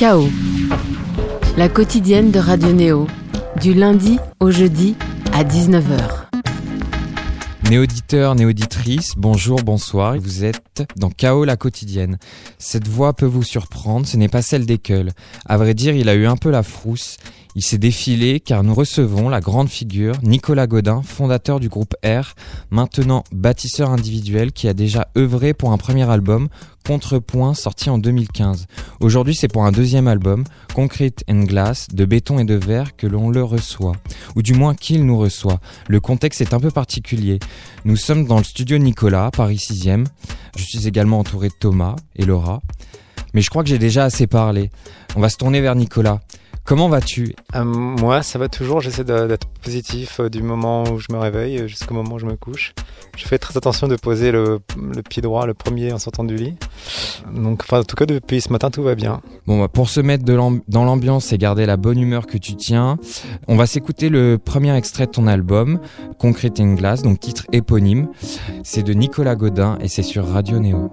Chaos, la quotidienne de Radio Néo, du lundi au jeudi à 19h. Néauditeurs, néauditrices, bonjour, bonsoir. Vous êtes dans Chaos la quotidienne. Cette voix peut vous surprendre, ce n'est pas celle d'Ekel. À vrai dire, il a eu un peu la frousse. Il s'est défilé car nous recevons la grande figure Nicolas Godin, fondateur du groupe R, maintenant bâtisseur individuel qui a déjà œuvré pour un premier album, Contrepoint, sorti en 2015. Aujourd'hui, c'est pour un deuxième album, Concrete and Glass, de béton et de verre, que l'on le reçoit. Ou du moins qu'il nous reçoit. Le contexte est un peu particulier. Nous sommes dans le studio Nicolas, Paris 6e. Je suis également entouré de Thomas et Laura. Mais je crois que j'ai déjà assez parlé. On va se tourner vers Nicolas. Comment vas-tu? Euh, Moi, ça va toujours. J'essaie d'être positif euh, du moment où je me réveille jusqu'au moment où je me couche. Je fais très attention de poser le, pied droit, le premier en sortant du lit. Donc, enfin, en tout cas, depuis ce matin, tout va bien. Bon, bah, pour se mettre dans l'ambiance et garder la bonne humeur que tu tiens, on va s'écouter le premier extrait de ton album, Concrete in Glass, donc titre éponyme. C'est de Nicolas Godin et c'est sur Radio Néo.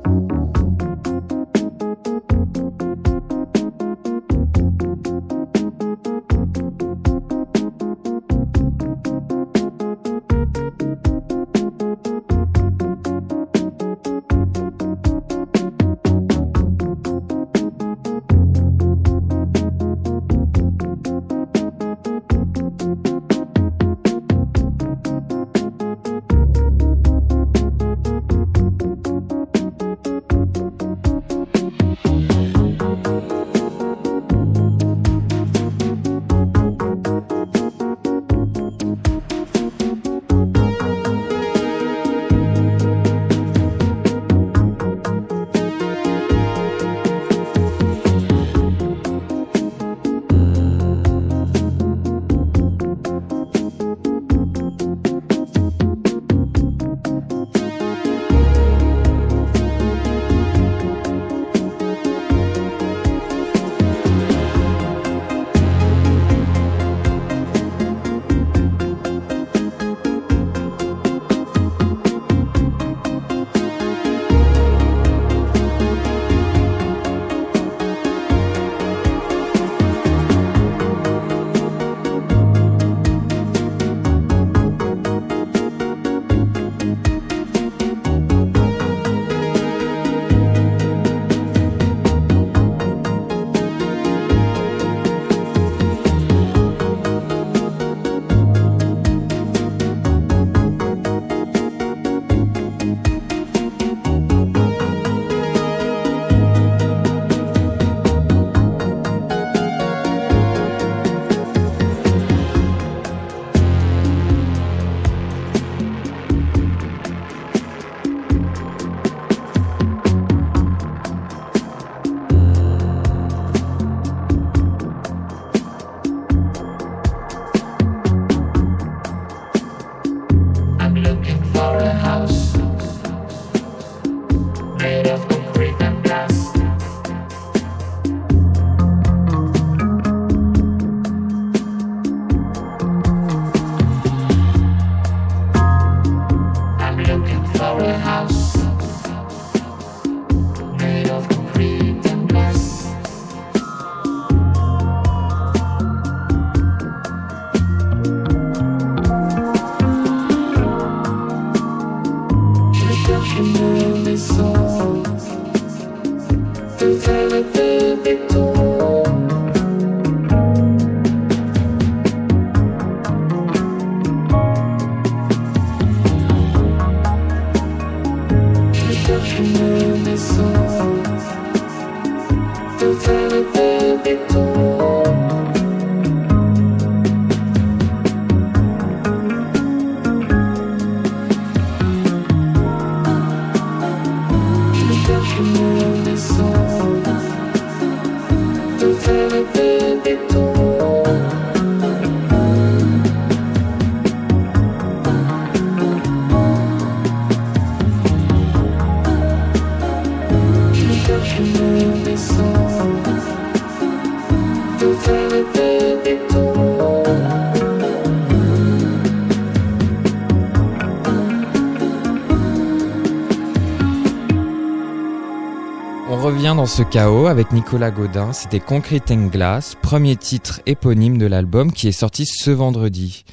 Ce chaos avec Nicolas Godin. C'était Concrete and Glass, premier titre éponyme de l'album qui est sorti ce vendredi.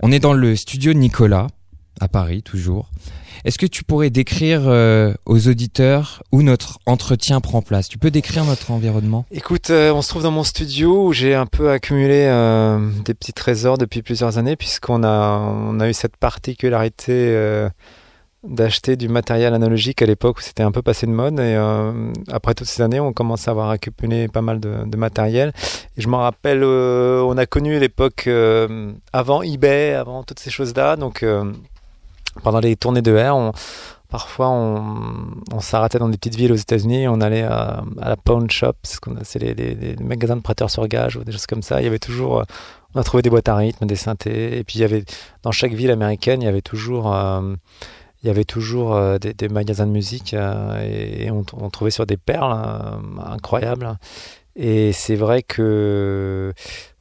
On est dans le studio de Nicolas, à Paris toujours. Est-ce que tu pourrais décrire euh, aux auditeurs où notre entretien prend place? Tu peux décrire notre environnement? Écoute, euh, on se trouve dans mon studio où j'ai un peu accumulé euh, des petits trésors depuis plusieurs années puisqu'on a, on a eu cette particularité d'acheter du matériel analogique à l'époque où c'était un peu passé de mode et après toutes ces années on commence à avoir accumulé pas mal de, matériel. Et je me rappelle on a connu l'époque avant eBay avant toutes ces choses là donc pendant les tournées de R, on, parfois on, s'arrêtait dans des petites villes aux États-Unis, on allait à, la pawn shop, c'est les, les, magasins de prêteurs sur gage ou des choses comme ça. Il y avait toujours, euh, on a trouvé des boîtes à rythme, des synthés, et puis il y avait dans chaque ville américaine, il y avait toujours, euh, il y avait toujours euh, des, magasins de musique et, on, trouvait sur des perles incroyables. Et c'est vrai que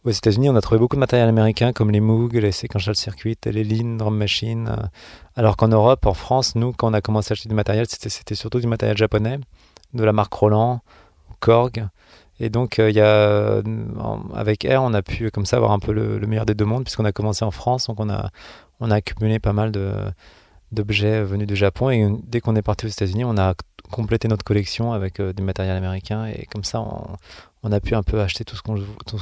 aux États-Unis, on a trouvé beaucoup de matériel américain comme les Moog, les Sequential Circuit, les Lean, Drum Machine. Euh, alors qu'en Europe, en France, nous, quand on a commencé à acheter du matériel, c'était surtout du matériel japonais, de la marque Roland, Korg. Et donc, euh, avec Air, on a pu comme ça avoir un peu le, meilleur des deux mondes, puisqu'on a commencé en France, donc on a, accumulé pas mal d'objets venus du Japon. Et dès qu'on est parti aux États-Unis, on a complété notre collection avec euh, du matériel américain. Et comme ça, on, a pu un peu acheter tout ce qu'on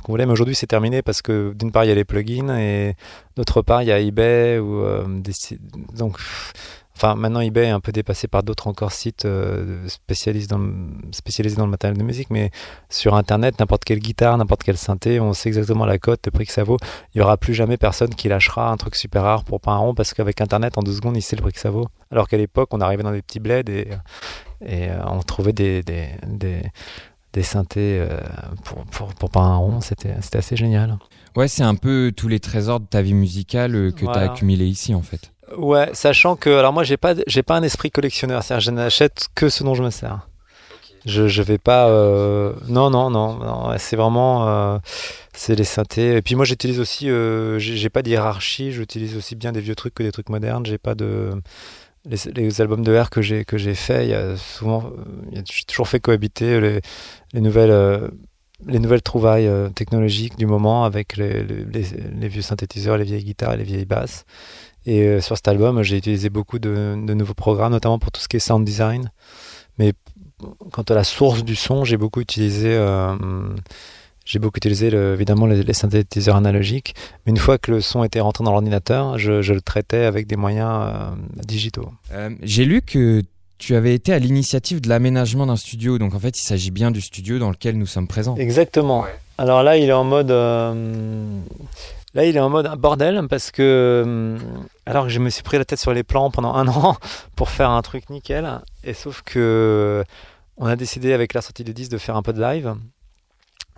voulait. Mais aujourd'hui, c'est terminé parce que d'une part, il y a les plugins et d'autre part, il y a eBay. Ou, euh, donc, enfin, maintenant, eBay est un peu dépassé par d'autres encore sites euh, spécialisés, dans le, spécialisés dans le matériel de musique. Mais sur Internet, n'importe quelle guitare, n'importe quelle synthé, on sait exactement la cote, le prix que ça vaut. Il n'y aura plus jamais personne qui lâchera un truc super rare pour pas un rond parce qu'avec Internet, en deux secondes, il sait le prix que ça vaut. Alors qu'à l'époque, on arrivait dans des petits bleds et, et euh, on trouvait des, des, des des synthés euh, pour, pour, pour, pas un rond, c'était assez génial. Ouais, c'est un peu tous les trésors de ta vie musicale que tu as accumulés ici en fait. Ouais, sachant que, alors moi j'ai pas, j'ai pas un esprit collectionneur, c'est-à-dire je n'achète que ce dont je me sers. Je, je vais pas. Euh, non, non, non, non c'est vraiment. c'est les synthés. Et puis moi j'utilise aussi. j'ai pas de hiérarchie, j'utilise aussi bien des vieux trucs que des trucs modernes. J'ai pas de les, albums de R que j'ai que j'ai fait, il y a souvent, j'ai toujours fait cohabiter les, les nouvelles euh, les nouvelles trouvailles euh, technologiques du moment avec les, les, vieux synthétiseurs, les vieilles guitares et les vieilles basses. Et euh, sur cet album, j'ai utilisé beaucoup de, de, nouveaux programmes, notamment pour tout ce qui est sound design. Mais quant à la source du son, j'ai beaucoup utilisé j'ai beaucoup utilisé évidemment les, synthétiseurs analogiques, mais une fois que le son était rentré dans l'ordinateur, je, le traitais avec des moyens euh, digitaux. Euh, j'ai lu que tu avais été à l'initiative de l'aménagement d'un studio, donc en fait il s'agit bien du studio dans lequel nous sommes présents. Exactement. Alors là il est en mode... Euh, là, il est en mode bordel parce que alors que je me suis pris la tête sur les plans pendant un an pour faire un truc nickel, et sauf que on a décidé avec la sortie de 10 de faire un peu de live.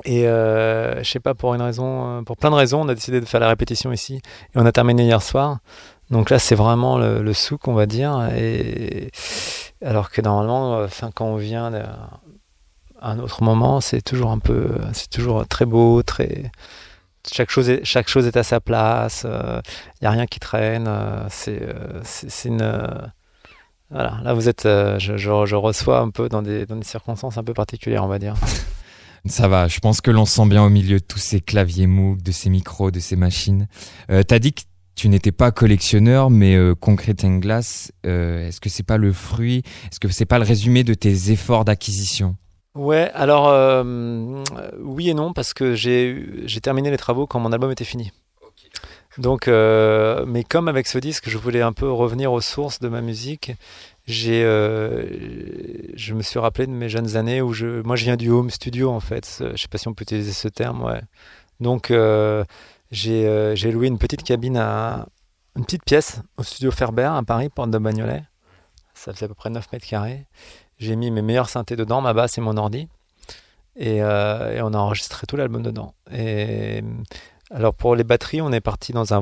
Et euh, je sais pas, pour une raison, euh, pour plein de raisons, on a décidé de faire la répétition ici. Et on a terminé hier soir. Donc là, c'est vraiment le, souk, on va dire. Alors que normalement, euh, quand on vient à un autre moment, c'est toujours un peu, c'est toujours très beau, très. Chaque chose est, à sa place. Il euh, n'y a rien qui traîne. c'est, c'est, une. voilà, là vous êtes, je, reçois un peu dans des, circonstances un peu particulières, on va dire. Ça va, je pense que l'on sent bien au milieu de tous ces claviers Moog, de ces micros, de ces machines. Euh, T'as dit que tu n'étais pas collectionneur, mais euh, Concrete and Glass, euh, est-ce que c'est pas le fruit, est-ce que c'est pas le résumé de tes efforts d'acquisition? Ouais, alors euh, oui et non, parce que j'ai terminé les travaux quand mon album était fini. Donc, euh, mais comme avec ce disque, je voulais un peu revenir aux sources de ma musique j'ai, euh, je me suis rappelé de mes jeunes années où je, moi je viens du home studio en fait. Je sais pas si on peut utiliser ce terme, ouais. Donc j'ai, j'ai loué une petite cabine à une petite pièce au studio Ferber à Paris, porte de Bagnolet. Ça faisait à peu près 9 mètres carrés. J'ai mis mes meilleurs synthés dedans, ma basse et mon ordi. Et, et on a enregistré tout l'album dedans. Et alors pour les batteries, on est parti dans un,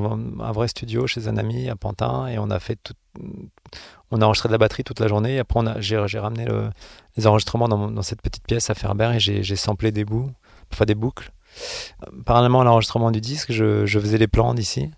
vrai studio chez un ami à Pantin et on a fait tout, on a enregistré de la batterie toute la journée. Et après, j'ai, ramené les enregistrements dans, cette petite pièce à Ferber et j'ai, samplé des bouts, enfin des boucles. Parallèlement à l'enregistrement du disque, je, faisais les plans d'ici.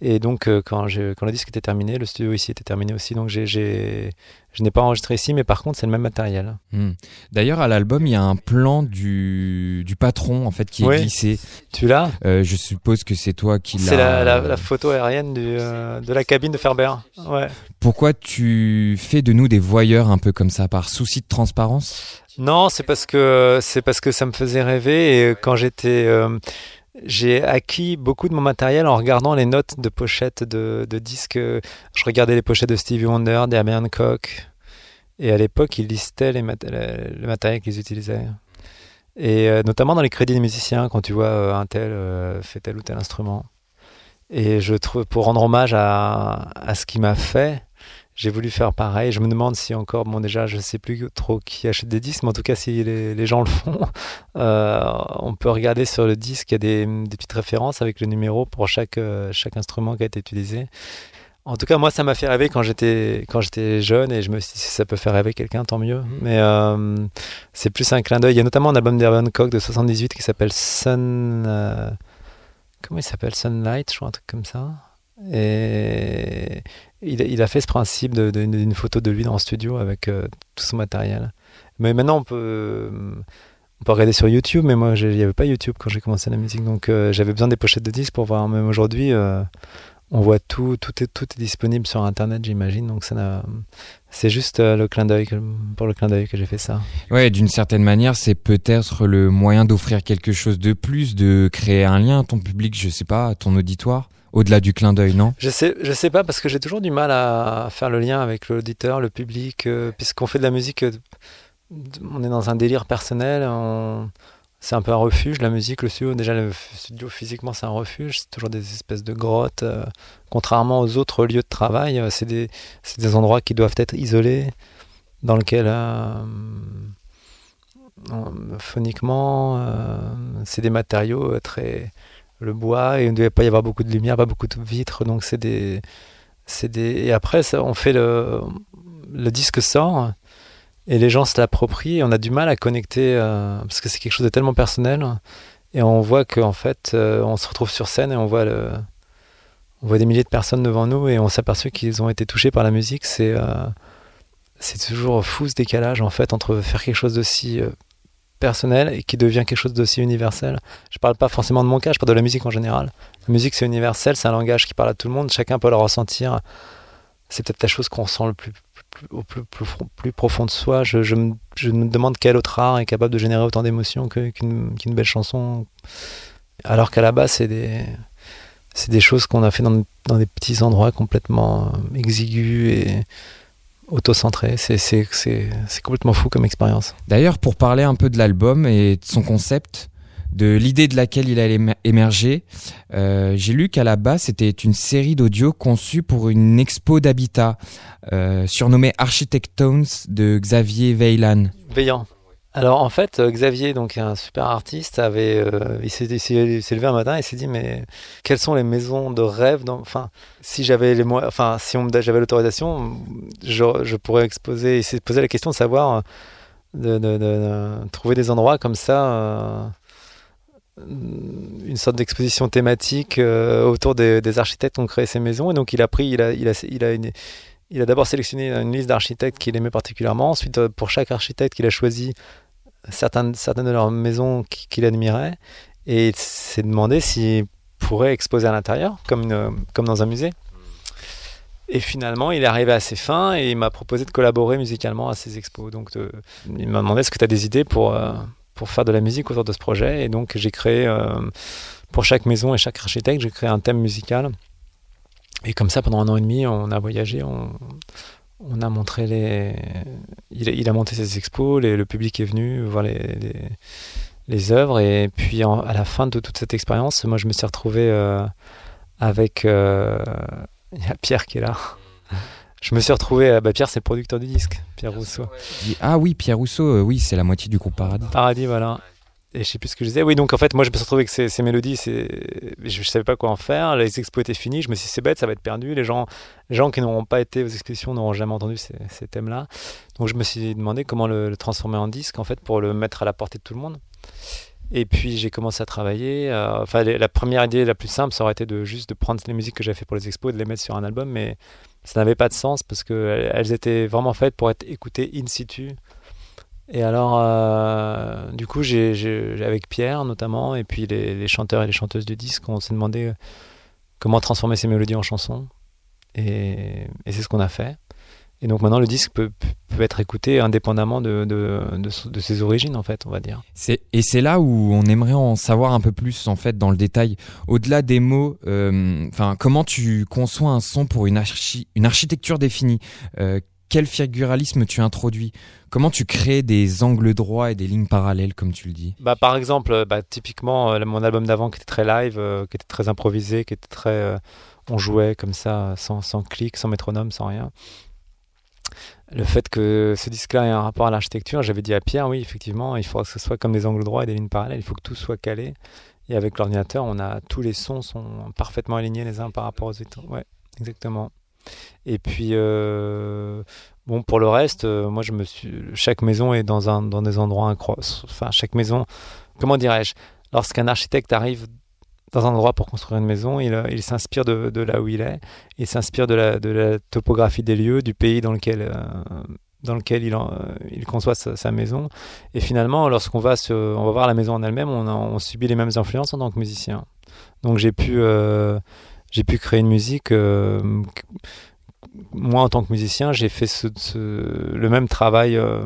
Et donc, euh, quand, quand le disque était terminé, le studio ici était terminé aussi. Donc, je n'ai pas enregistré ici, mais par contre, c'est le même matériel. Hmm. D'ailleurs, à l'album, il y a un plan du, du patron, en fait, qui est glissé. Tu l'as? Euh, Je suppose que c'est toi qui l'as. C'est la, la, photo aérienne du, euh, de la cabine de Ferber. Ouais. Pourquoi tu fais de nous des voyeurs un peu comme ça, par souci de transparence? Non, c'est parce que c'est parce que ça me faisait rêver et quand j'étais j'ai acquis beaucoup de mon matériel en regardant les notes de pochettes de, disques. Je regardais les pochettes de Stevie Wonder, d'Herbie Hancock. Et à l'époque, ils listaient le matériel qu'ils utilisaient. Et euh, notamment dans les crédits des musiciens, quand tu vois euh, un tel euh, fait tel ou tel instrument. Et je trouve, pour rendre hommage à, à ce qu'il m'a fait, j'ai voulu faire pareil. Je me demande si encore, bon déjà, je sais plus trop qui achète des disques, mais en tout cas, si les, gens le font, euh, on peut regarder sur le disque, il y a des, petites références avec le numéro pour chaque, euh, chaque instrument qui a été utilisé. En tout cas, moi, ça m'a fait rêver quand j'étais quand j'étais jeune et je me suis dit si ça peut faire rêver quelqu'un, tant mieux. Mhm. Mais euh, c'est plus un clin d'œil. Il y a notamment un album d'Erwan Cock de 78 qui s'appelle Sun. comment il s'appelle? Sunlight, je crois, un truc comme ça. Et, il, a fait ce principe d'une photo de lui dans le studio avec euh, tout son matériel. Mais maintenant, on peut, on peut regarder sur YouTube, mais moi, il n'y avait pas YouTube quand j'ai commencé la musique, donc euh, j'avais besoin des pochettes de disques pour voir. Même aujourd'hui, euh, on voit tout, tout est, tout est disponible sur Internet, j'imagine. Donc c'est juste le clin d'œil pour le clin d'œil que j'ai fait ça. Ouais, d'une certaine manière, c'est peut-être le moyen d'offrir quelque chose de plus, de créer un lien à ton public, je sais pas, à ton auditoire au-delà du clin d'œil, non? Je sais, je sais pas parce que j'ai toujours du mal à faire le lien avec l'auditeur, le public, euh, puisqu'on fait de la musique, euh, on est dans un délire personnel, c'est un peu un refuge la musique, le studio. Déjà le studio physiquement c'est un refuge, c'est toujours des espèces de grottes. Euh, contrairement aux autres lieux de travail, c'est des, des, endroits qui doivent être isolés, dans lesquels phoniquement c'est des matériaux très le bois et il ne devait pas y avoir beaucoup de lumière, pas beaucoup de vitres. Donc c'est des, c'est des. Et après, ça, on fait le, le disque sort et les gens se l'approprient. On a du mal à connecter euh, parce que c'est quelque chose de tellement personnel. Et on voit qu'en fait, euh, on se retrouve sur scène et on voit le, on voit des milliers de personnes devant nous et on s'aperçoit qu'ils ont été touchés par la musique. C'est euh, c'est toujours fou ce décalage en fait entre faire quelque chose d'aussi personnel et qui devient quelque chose d'aussi universel. Je parle pas forcément de mon cas, je parle de la musique en général. La musique c'est universel, c'est un langage qui parle à tout le monde, chacun peut le ressentir. C'est peut-être la chose qu'on sent le plus, plus, plus, profond de soi. Je, me, demande quel autre art est capable de générer autant d'émotions qu'une belle chanson. Alors qu'à la base, c'est des, choses qu'on a fait dans, dans, des petits endroits complètement exigus et auto-centré. C'est complètement fou comme expérience. D'ailleurs, pour parler un peu de l'album et de son concept, de l'idée de laquelle il allait émerger, euh, j'ai lu qu'à la base, c'était une série d'audio conçue pour une expo d'habitat euh, surnommée Architectones de Xavier Veylan. Veillant. Alors en fait, euh, Xavier, donc un super artiste, avait, euh, il s'est levé un matin et s'est dit mais quelles sont les maisons de rêve Enfin, si j'avais les enfin si j'avais l'autorisation, je, pourrais exposer. Il s'est posé la question de savoir de, trouver des endroits comme ça. Euh, une sorte d'exposition thématique autour des, architectes qui ont créé ces maisons et donc il a pris il a, il a, il a il a d'abord sélectionné une liste d'architectes qu'il aimait particulièrement. Ensuite, euh, pour chaque architecte, il a choisi certaines, certaines de leurs maisons qu'il admirait. Et il s'est demandé s'il pourrait exposer à l'intérieur, comme, comme dans un musée. Et finalement, il est arrivé à ses fins et il m'a proposé de collaborer musicalement à ses expos. Donc, il m'a demandé est-ce que tu as des idées pour, euh, pour faire de la musique autour de ce projet? Et donc, j'ai créé, euh, pour chaque maison et chaque architecte, j'ai créé un thème musical et comme ça, pendant un an et demi, on a voyagé, on, on a montré les. Il, a monté ses expos, le public est venu voir les, les, les œuvres. Et puis à la fin de toute cette expérience, moi je me suis retrouvé euh, avec. Euh, il y a Pierre qui est là. Je me suis retrouvé. Bah Pierre, c'est le producteur du disque, Pierre Rousseau. Ah oui, Pierre Rousseau, euh, oui, c'est la moitié du groupe Paradis. Paradis, voilà et je sais plus ce que je disais. Oui, donc en fait, moi, je me suis retrouvé avec ces, mélodies, je ne savais pas quoi en faire. Les expos étaient finis. Je me suis dit, c'est bête, ça va être perdu. Les gens, gens qui n'auront pas été aux expositions n'auront jamais entendu ces, thèmes-là. Donc je me suis demandé comment le, transformer en disque, en fait, pour le mettre à la portée de tout le monde. Et puis j'ai commencé à travailler. euh, Enfin, la première idée la plus simple, ça aurait été de juste de prendre les musiques que j'avais fait pour les expos et de les mettre sur un album, mais ça n'avait pas de sens parce que elles elles étaient vraiment faites pour être écoutées in situ. Et alors, euh, du coup, j'ai, avec Pierre notamment, et puis les, chanteurs et les chanteuses du disque, on s'est demandé euh, comment transformer ces mélodies en chansons. Et, c'est ce qu'on a fait. Et donc maintenant, le disque peut, peut être écouté indépendamment de, de, de, ses origines, en fait, on va dire. Et c'est là où on aimerait en savoir un peu plus en fait dans le détail. Au-delà des mots, euh, comment tu conçois un son pour une, archi- une architecture définie? Quel figuralisme tu introduis? Comment tu crées des angles droits et des lignes parallèles comme tu le dis? Bah, par exemple, euh, bah, typiquement, euh, mon album d'avant qui était très live, euh, qui était très improvisé, qui était très. on jouait comme ça, sans, sans clic, sans métronome, sans rien. Le fait que ce disque-là ait un rapport à l'architecture, j'avais dit à Pierre, oui, effectivement, il faudra que ce soit comme des angles droits et des lignes parallèles, il faut que tout soit calé. Et avec l'ordinateur, on a tous les sons sont parfaitement alignés les uns par rapport aux autres. Ouais, exactement. Et puis, euh, bon, pour le reste, euh, moi, je me suis. Chaque maison est dans, un, dans des endroits incroyables. Enfin, chaque maison. Comment dirais-je Lorsqu'un architecte arrive dans un endroit pour construire une maison, il, euh, il s'inspire de, là où il est. Il s'inspire de la, de la topographie des lieux, du pays dans lequel. dans lequel il, il conçoit sa, maison. Et finalement, lorsqu'on va, on va voir la maison en elle-même, on, subit les mêmes influences en tant que musicien. Donc j'ai pu, j'ai pu créer une musique. euh, moi, en tant que musicien, j'ai fait le même travail euh,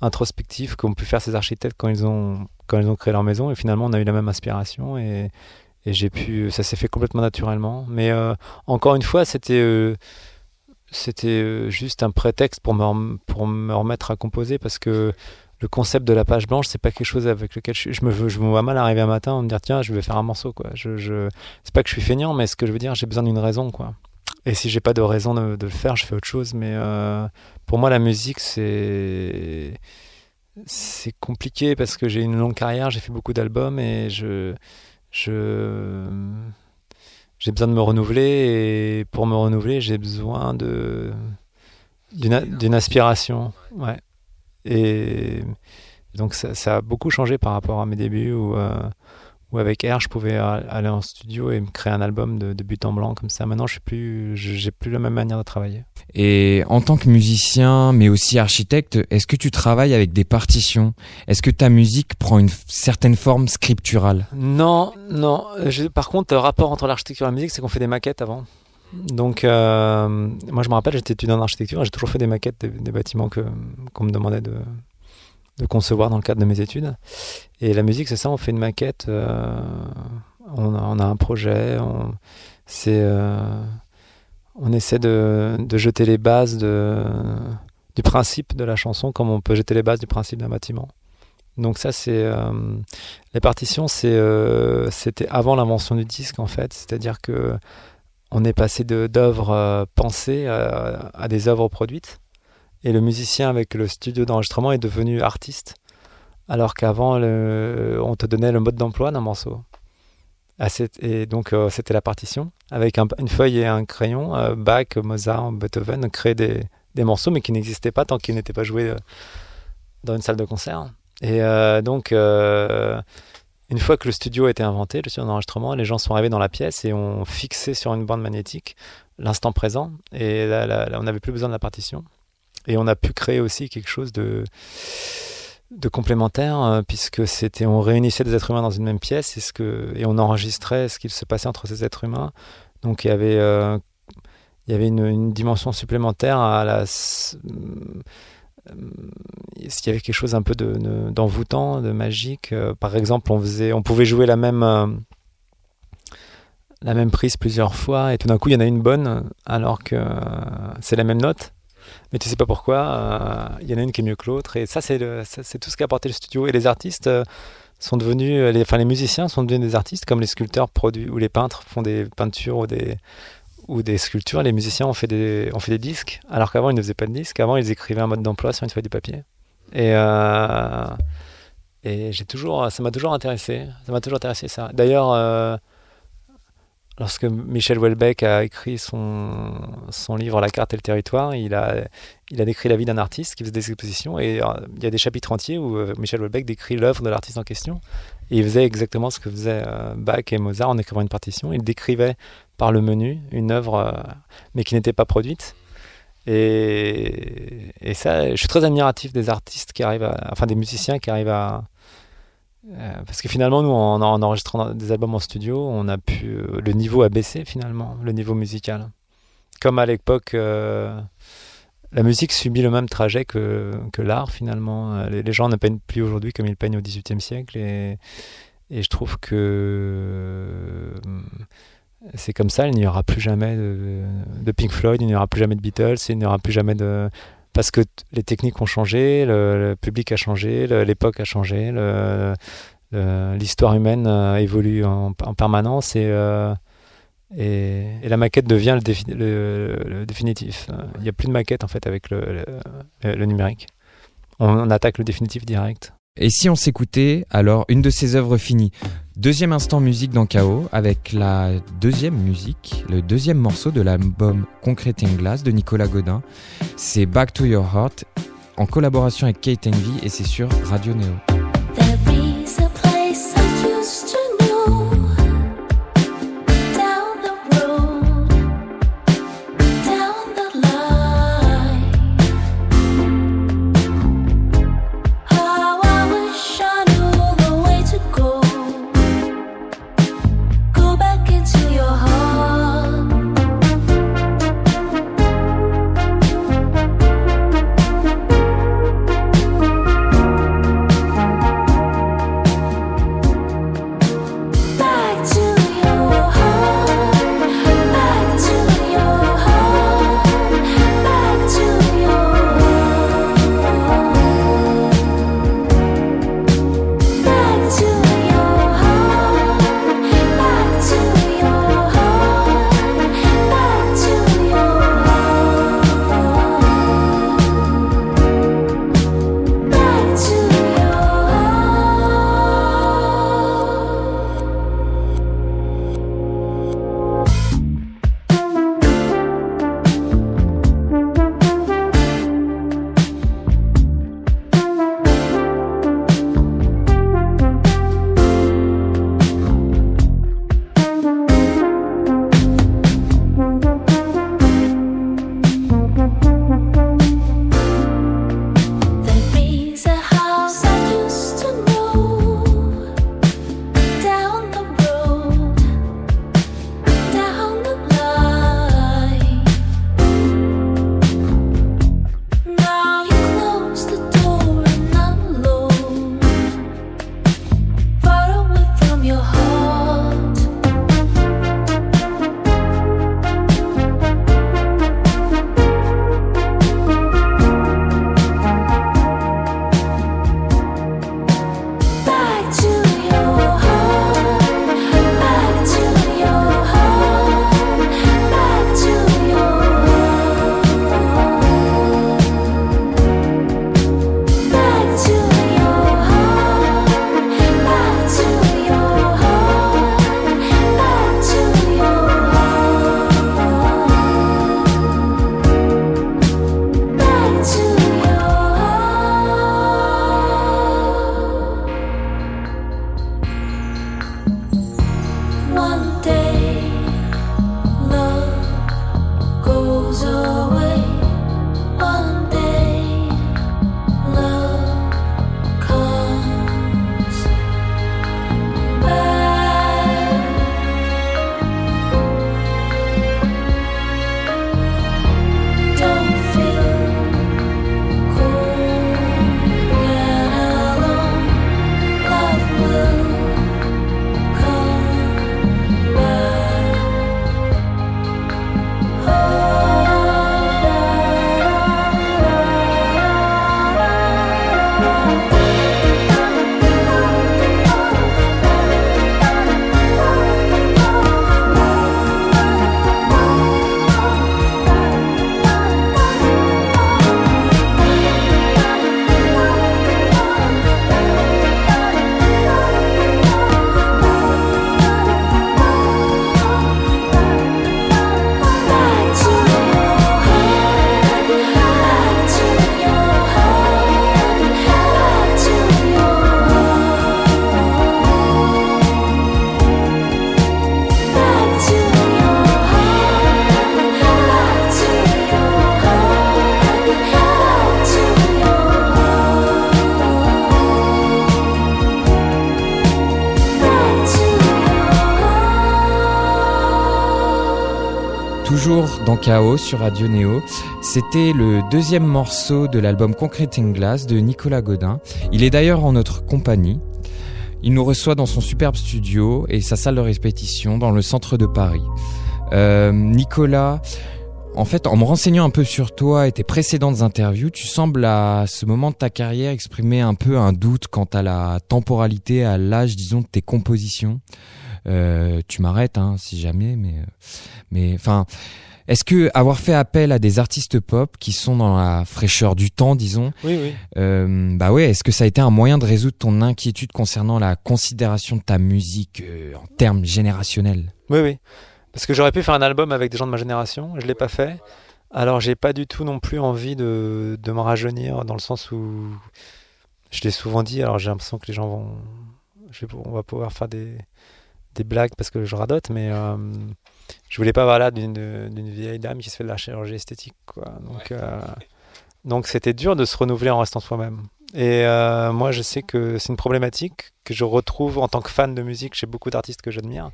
introspectif qu'ont pu faire ces architectes quand ils ont quand ils ont créé leur maison. Et finalement, on a eu la même inspiration et, j'ai pu, ça s'est fait complètement naturellement. Mais euh, encore une fois, c'était c'était juste un prétexte pour me pour me remettre à composer parce que le concept de la page blanche, c'est pas quelque chose avec lequel je, je me je me vois mal arriver un matin et me dire tiens, je vais faire un morceau quoi. Je, je c'est pas que je suis feignant, mais ce que je veux dire, j'ai besoin d'une raison quoi. Et si j'ai pas de raison de, de le faire, je fais autre chose. Mais euh, pour moi, la musique, c'est c'est compliqué parce que j'ai une longue carrière, j'ai fait beaucoup d'albums et je je j'ai besoin de me renouveler et pour me renouveler, j'ai besoin de d'une d'une aspiration. Ouais. Et donc ça, ça a beaucoup changé par rapport à mes débuts où euh, où avec R, je pouvais aller en studio et me créer un album de, de but en blanc comme ça. Maintenant, je suis plus, la même manière de travailler. Et en tant que musicien, mais aussi architecte, est-ce que tu travailles avec des partitions? Est-ce que ta musique prend une certaine forme scripturale? Non, non. Je- par contre, le rapport entre l'architecture et la musique, c'est qu'on fait des maquettes avant. Donc, euh, moi, je me rappelle, j'étais étudiant en architecture j'ai toujours fait des maquettes des, bâtiments que qu'on me demandait de, de concevoir dans le cadre de mes études. Et la musique, c'est ça, on fait une maquette, euh, on, a, un projet, on, c'est, euh, on essaie de, de jeter les bases de, du principe de la chanson comme on peut jeter les bases du principe d'un bâtiment. Donc ça, c'est les partitions, c'est c'était avant l'invention du disque en fait, c'est-à-dire que on est passé d'œuvres euh, pensées à, à des œuvres produites, et le musicien avec le studio d'enregistrement est devenu artiste, alors qu'avant on te donnait le mode d'emploi d'un morceau. Ah, et donc euh, c'était la partition avec un- une feuille et un crayon. euh, Bach, Mozart, Beethoven créaient des, morceaux mais qui n'existaient pas tant qu'ils n'étaient pas joués euh, dans une salle de concert. Et euh, donc, euh, une fois que le studio a été inventé, le studio d'enregistrement, les gens sont arrivés dans la pièce et ont fixé sur une bande magnétique l'instant présent. Et là, on n'avait plus besoin de la partition. Et on a pu créer aussi quelque chose de, complémentaire, euh, puisque c'était, on réunissait des êtres humains dans une même pièce et, ce que, et on enregistrait ce qu'il se passait entre ces êtres humains. Donc il y avait, euh, il y avait une dimension supplémentaire à la euh, il y avait quelque chose un peu de, de- d'envoûtant, de magique. Euh, par exemple, on faisait, on pouvait jouer la même euh, la même prise plusieurs fois et tout d'un coup il y en a une bonne alors que c'est la même note. Mais tu sais pas pourquoi, il y en a une qui est mieux que l'autre et ça c'est tout ce qu'a apporté le studio et les artistes sont devenus, enfin les musiciens sont devenus des artistes comme les sculpteurs produisent ou les peintres font des peintures ou des ou des sculptures, les musiciens ont fait des, ont fait des disques, alors qu'avant ils ne faisaient pas de disques. Avant ils écrivaient un mode d'emploi sur une feuille de papier. Et, euh, et j'ai toujours, ça m'a toujours intéressé. Ça m'a toujours intéressé ça. D'ailleurs, euh, lorsque Michel Houellebecq a écrit son, son livre La carte et le territoire, il a, il a décrit la vie d'un artiste qui faisait des expositions et euh, il y a des chapitres entiers où euh, Michel Houellebecq décrit l'œuvre de l'artiste en question. Et il faisait exactement ce que faisaient euh, Bach et Mozart en écrivant une partition. Il décrivait par le menu une œuvre, mais qui n'était pas produite. Et, et, ça, je suis très admiratif des artistes qui arrivent à, enfin des musiciens qui arrivent à, euh, parce que finalement, nous, en, en, enregistrant des albums en studio, on a pu. Euh, le niveau a baissé finalement, le niveau musical. Comme à l'époque, euh, la musique subit le même trajet que, que l'art finalement. Les, gens ne peignent plus aujourd'hui comme ils peignent au XVIIIe siècle. Et, et, je trouve que c'est comme ça. Il n'y aura plus jamais de, de Pink Floyd, il n'y aura plus jamais de Beatles, il n'y aura plus jamais de parce que les techniques ont changé, le, public a changé, l'époque a changé, l'histoire humaine euh, évolue en, permanence euh, et, et, la maquette devient le, définitif. Il n'y a plus de maquette en fait avec le, numérique. On, attaque le définitif direct. Et si on s'écoutait alors une de ses œuvres finies Deuxième instant musique dans Chaos avec la deuxième musique, le deuxième morceau de l'album Concrete Glass de Nicolas Godin. C'est Back to Your Heart en collaboration avec Kate Envy et c'est sur Radio Neo. Chaos sur Radio Néo. C'était le deuxième morceau de l'album Concreting Glass de Nicolas Godin. Il est d'ailleurs en notre compagnie. Il nous reçoit dans son superbe studio et sa salle de répétition dans le centre de Paris. Euh, Nicolas, en fait, en me renseignant un peu sur toi et tes précédentes interviews, tu sembles à ce moment de ta carrière exprimer un peu un doute quant à la temporalité, à l'âge, disons, de tes compositions. Euh, tu m'arrêtes, hein, si jamais, mais, mais, enfin, est-ce que avoir fait appel à des artistes pop qui sont dans la fraîcheur du temps, disons, Oui, oui. euh, bah ouais, est-ce que ça a été un moyen de résoudre ton inquiétude concernant la considération de ta musique euh, en termes générationnels? Oui, oui. Parce que j'aurais pu faire un album avec des gens de ma génération, je l'ai pas fait. Alors j'ai pas du tout non plus envie de, de me rajeunir dans le sens où je l'ai souvent dit. Alors j'ai l'impression que les gens vont, je vais- on va pouvoir faire des, des blagues parce que je radote, mais euh, je voulais pas avoir là d'une vieille dame qui se fait de la chirurgie esthétique, quoi. Donc euh, donc c'était dur de se renouveler en restant soi-même. Et euh, moi, je sais que c'est une problématique que je retrouve en tant que fan de musique chez beaucoup d'artistes que j'admire.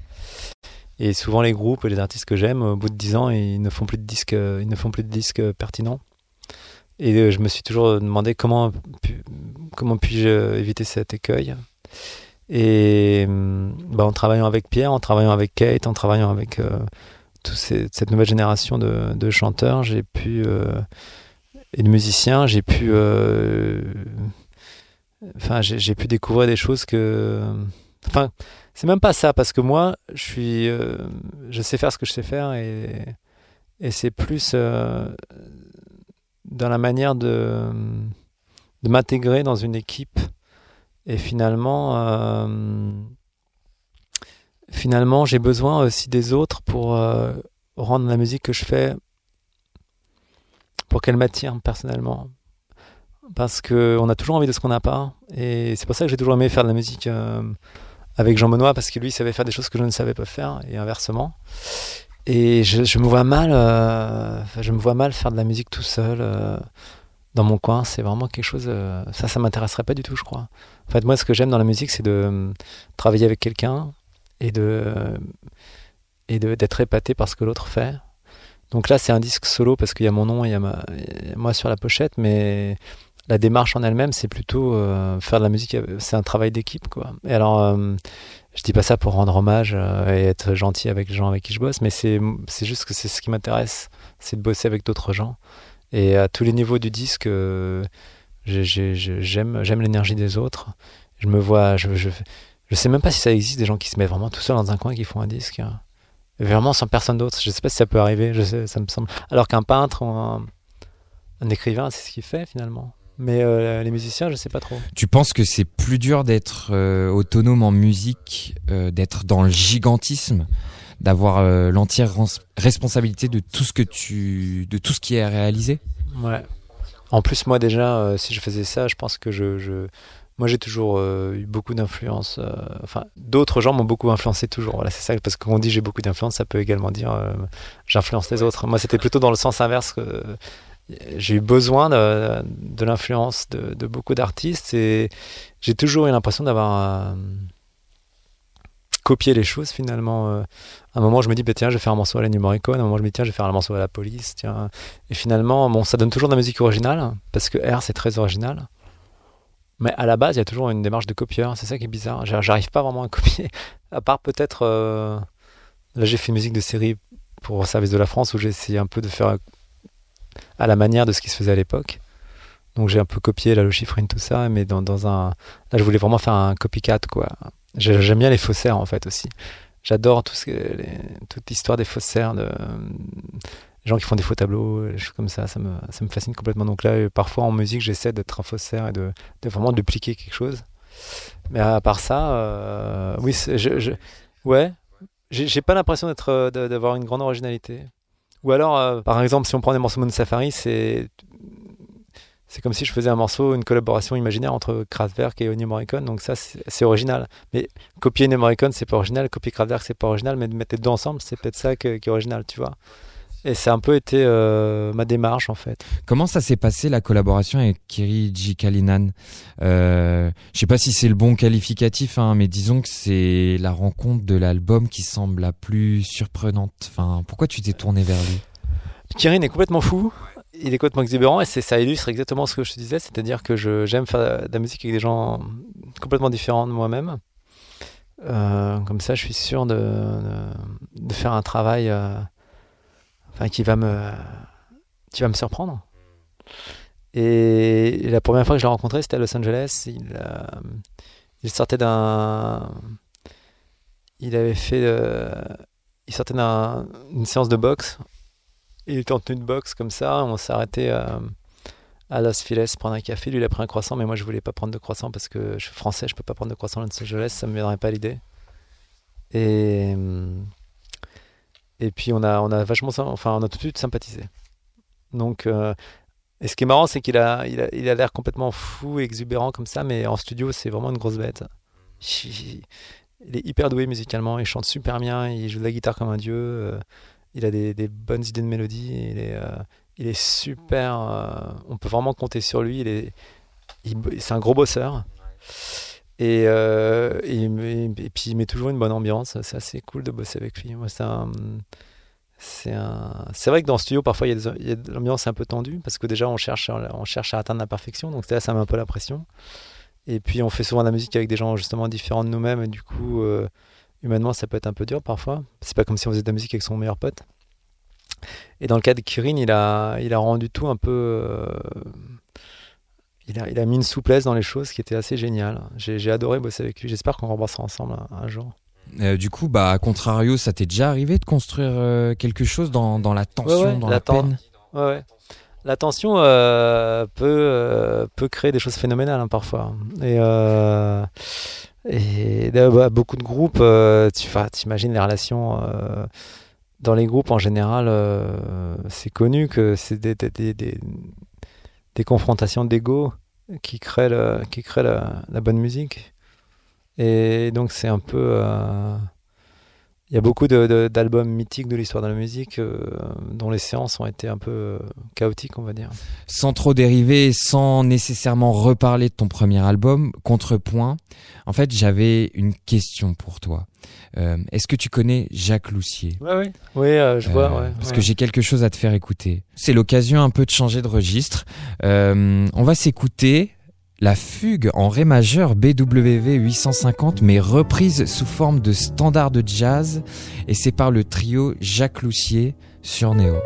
Et souvent, les groupes et les artistes que j'aime, au bout de 10 ans, ils ne font plus de disques, ils ne font plus de disques pertinents. Et euh, je me suis toujours demandé comment, comment puis-je éviter cet écueil. Et hum, bah, en travaillant avec Pierre, en travaillant avec Kate, en travaillant avec euh, toute cette nouvelle génération de, chanteurs, j'ai pu euh, et de musiciens, j'ai pu, euh, enfin, j'ai pu découvrir des choses que, enfin, c'est même pas ça parce que moi, je suis, je sais faire ce que je sais faire et et c'est plus dans la manière de de m'intégrer dans une équipe et finalement euh, finalement j'ai besoin aussi des autres pour euh, rendre la musique que je fais pour qu'elle m'attire personnellement. Parce que on a toujours envie de ce qu'on n'a pas. Et c'est pour ça que j'ai toujours aimé faire de la musique euh, avec Jean Benoît parce que lui il savait faire des choses que je ne savais pas faire et inversement. Et je, me vois mal je me vois mal faire de la musique tout seul dans mon coin. C'est vraiment quelque chose ça ça m'intéresserait pas du tout je crois en fait moi ce que j'aime dans la musique c'est de euh, travailler avec quelqu'un et de euh, et d'être épaté par ce que l'autre fait donc là c'est un disque solo parce qu'il y a mon nom et il y a, moi sur la pochette mais la démarche en elle-même, c'est plutôt euh, faire de la musique, c'est un travail d'équipe, quoi. Et alors, euh, je dis pas ça pour rendre hommage et être gentil avec les gens avec qui je bosse, mais c'est juste que c'est ce qui m'intéresse, c'est de bosser avec d'autres gens. Et à tous les niveaux du disque, j'ai- j'ai- j'ai- j'aime l'énergie des autres. Je me vois, je, je, je sais même pas si ça existe des gens qui se mettent vraiment tout seuls dans un coin et qui font un disque. hein. Vraiment sans personne d'autre. Je sais pas si ça peut arriver. Je sais, ça me semble. Alors qu'un peintre ou un, un écrivain, c'est ce qu'il fait finalement. Mais euh, les musiciens, je sais pas trop. Tu penses que c'est plus dur d'être euh, autonome en musique, euh, d'être dans le gigantisme, d'avoir l'entière responsabilité de tout ce que tu, de tout ce qui est réalisé? Ouais. En plus, moi déjà, euh, si je faisais ça, je pense que je, je... moi j'ai toujours euh, eu beaucoup d'influence. euh, Enfin, d'autres gens m'ont beaucoup influencé toujours. Voilà, c'est ça. Parce que quand on dit j'ai beaucoup d'influence, ça peut également dire euh, j'influence les autres. Moi, c'était plutôt dans le sens inverse que j'ai eu besoin de, de l'influence de, de beaucoup d'artistes et j'ai toujours eu l'impression d'avoir copié les choses finalement. euh. À un moment, je me dis, bah, tiens, je vais faire un morceau à la New. À un moment, je me dis, tiens, je vais faire un morceau à la police. Tiens. Et finalement, bon, ça donne toujours de la musique originale, parce que R, c'est très original. Mais à la base, il y a toujours une démarche de copieur. C'est ça qui est bizarre. J'a- J'arrive pas vraiment à copier. À part peut-être. euh, Là, j'ai fait une musique de série pour Service de la France où j'ai essayé un peu de faire à la manière de ce qui se faisait à l'époque. Donc j'ai un peu copié le chiffrine, tout ça, mais dans, dans un. Là, je voulais vraiment faire un copycat, quoi. J'ai- J'aime bien les faussaires, en fait, aussi. J'adore toute l'histoire des faussaires, de, gens qui font des faux tableaux, des choses comme ça, ça me, ça me fascine complètement. Donc là, parfois en musique, j'essaie d'être un faussaire et de, de vraiment dupliquer quelque chose. Mais à part ça, euh, oui, je, ouais, j'ai pas l'impression euh, d'avoir une grande originalité. Ou alors, euh, par exemple, si on prend des morceaux de Safari, c'est c'est comme si je faisais un morceau, une collaboration imaginaire entre Kraftwerk et Ennio Morricone. Donc ça, c'est original. Mais copier Ennio Morricone, c'est pas original. Copier Kraftwerk, c'est pas original. Mais de mettre les deux ensemble, c'est peut-être ça que- qui est original, tu vois. Et c'est un peu été euh, ma démarche en fait. Comment ça s'est passé la collaboration avec Kiri Jikalinan? Euh, Je sais pas si c'est le bon qualificatif, hein, mais disons que c'est la rencontre de l'album qui semble la plus surprenante. Enfin, pourquoi tu t'es tourné vers lui? Kirin est complètement fou. Il est complètement exubérant et ça illustre exactement ce que je te disais, c'est-à-dire que j'aime faire de la musique avec des gens complètement différents de moi-même. Euh, comme ça, je suis sûr de, faire un travail euh, qui, va me, surprendre. Et la première fois que je l'ai rencontré, c'était à Los Angeles. Il, euh, sortait d'un. Il avait fait. il sortait d'une séance de boxe. Il tenue de boxe comme ça. On s'est arrêté à Los Feliz prendre un café. Lui, il a pris un croissant, mais moi, je voulais pas prendre de croissant parce que je suis français, je peux pas prendre de croissant à Los Angeles, ça me viendrait pas l'idée. Et, et puis, on a, on a vachement, enfin, on a tout de suite sympathisé. Donc, euh, et ce qui est marrant, c'est qu'il a, il a, il a l'air complètement fou, exubérant comme ça, mais en studio, c'est vraiment une grosse bête. Il est hyper doué musicalement, il chante super bien, il joue de la guitare comme un dieu, euh, il a des, bonnes idées de mélodie, il est, euh, il est super. Euh, on peut vraiment compter sur lui. Il est, c'est un gros bosseur. Et, euh, et, puis il met toujours une bonne ambiance. C'est assez cool de bosser avec lui. Moi, c'est c'est un... c'est vrai que dans le studio, parfois, il y a, il l'ambiance un peu tendue parce que déjà, on cherche, on cherche à atteindre la perfection. Donc là, ça met un peu la pression. Et puis, on fait souvent de la musique avec des gens justement différents de nous-mêmes. Et du coup, humainement, ça peut être un peu dur parfois. C'est pas comme si on faisait de la musique avec son meilleur pote. Et dans le cas de Kirin, il a, il a rendu tout un peu. Euh, il, a, il a mis une souplesse dans les choses qui était assez géniale. J'ai adoré bosser avec lui. J'espère qu'on rebossera ensemble un, jour. Euh, du coup, bah, à contrario, ça t'est déjà arrivé de construire euh, quelque chose dans, dans, la tension, dans la, peine? Ouais, La tension peut, peut créer des choses phénoménales hein, parfois. Et, et bah, beaucoup de groupes, tu imagines les relations dans les groupes en général, euh, c'est connu que c'est des, des, confrontations d'ego qui créent, le, qui créent la, la, bonne musique. Et donc c'est un peu... Euh, il y a beaucoup d'albums mythiques de l'histoire de la musique euh, dont les séances ont été un peu chaotiques, on va dire. Sans trop dériver, sans nécessairement reparler de ton premier album, Contrepoint, en fait j'avais une question pour toi. Euh, est-ce que tu connais Jacques Loussier? Oui, oui. Oui, euh, je vois. Euh, parce que j'ai quelque chose à te faire écouter. C'est l'occasion un peu de changer de registre. on va s'écouter la fugue en ré majeur BWV 850 mais reprise sous forme de standard de jazz et c'est par le trio Jacques Loussier sur Néo.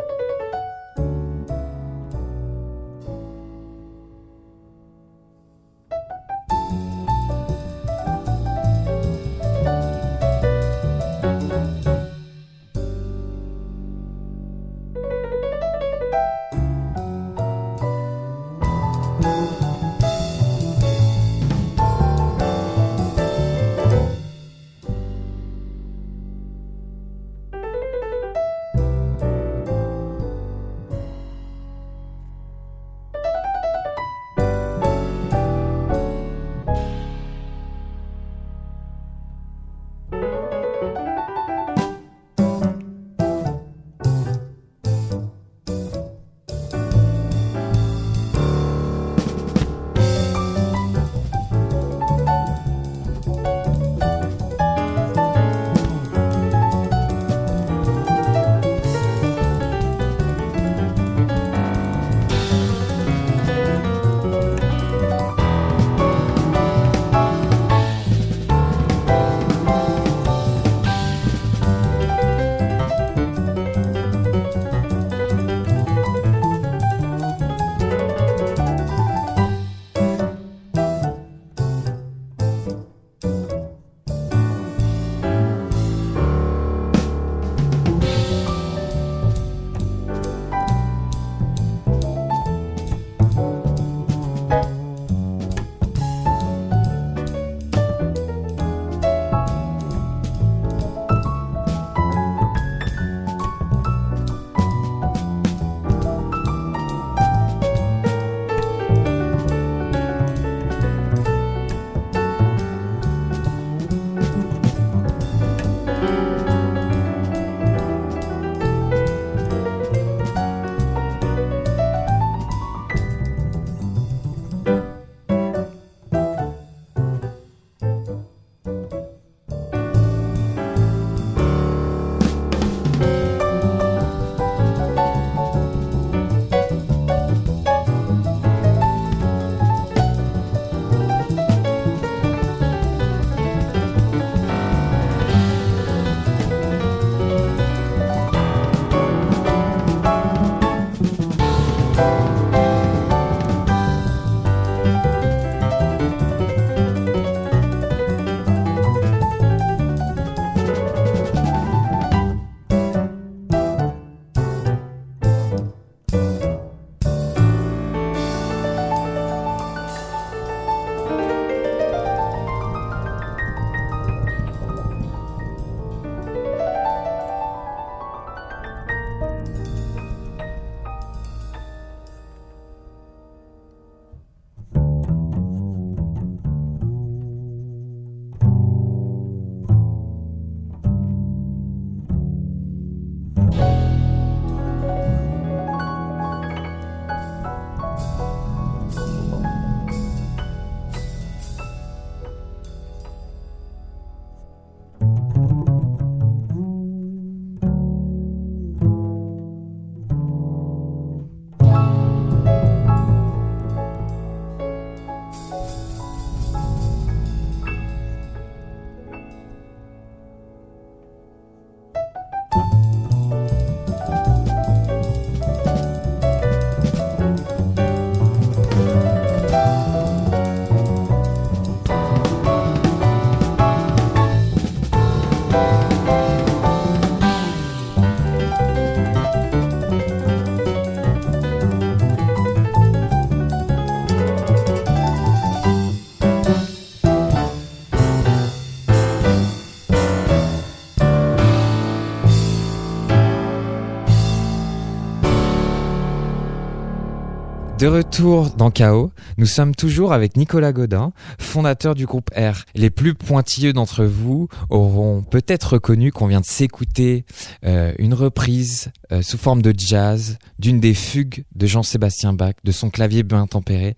De retour dans Chaos, nous sommes toujours avec Nicolas Godin, fondateur du groupe R. Les plus pointilleux d'entre vous auront peut-être reconnu qu'on vient de s'écouter euh, une reprise euh, sous forme de jazz d'une des fugues de Jean-Sébastien Bach, de son clavier bien tempéré.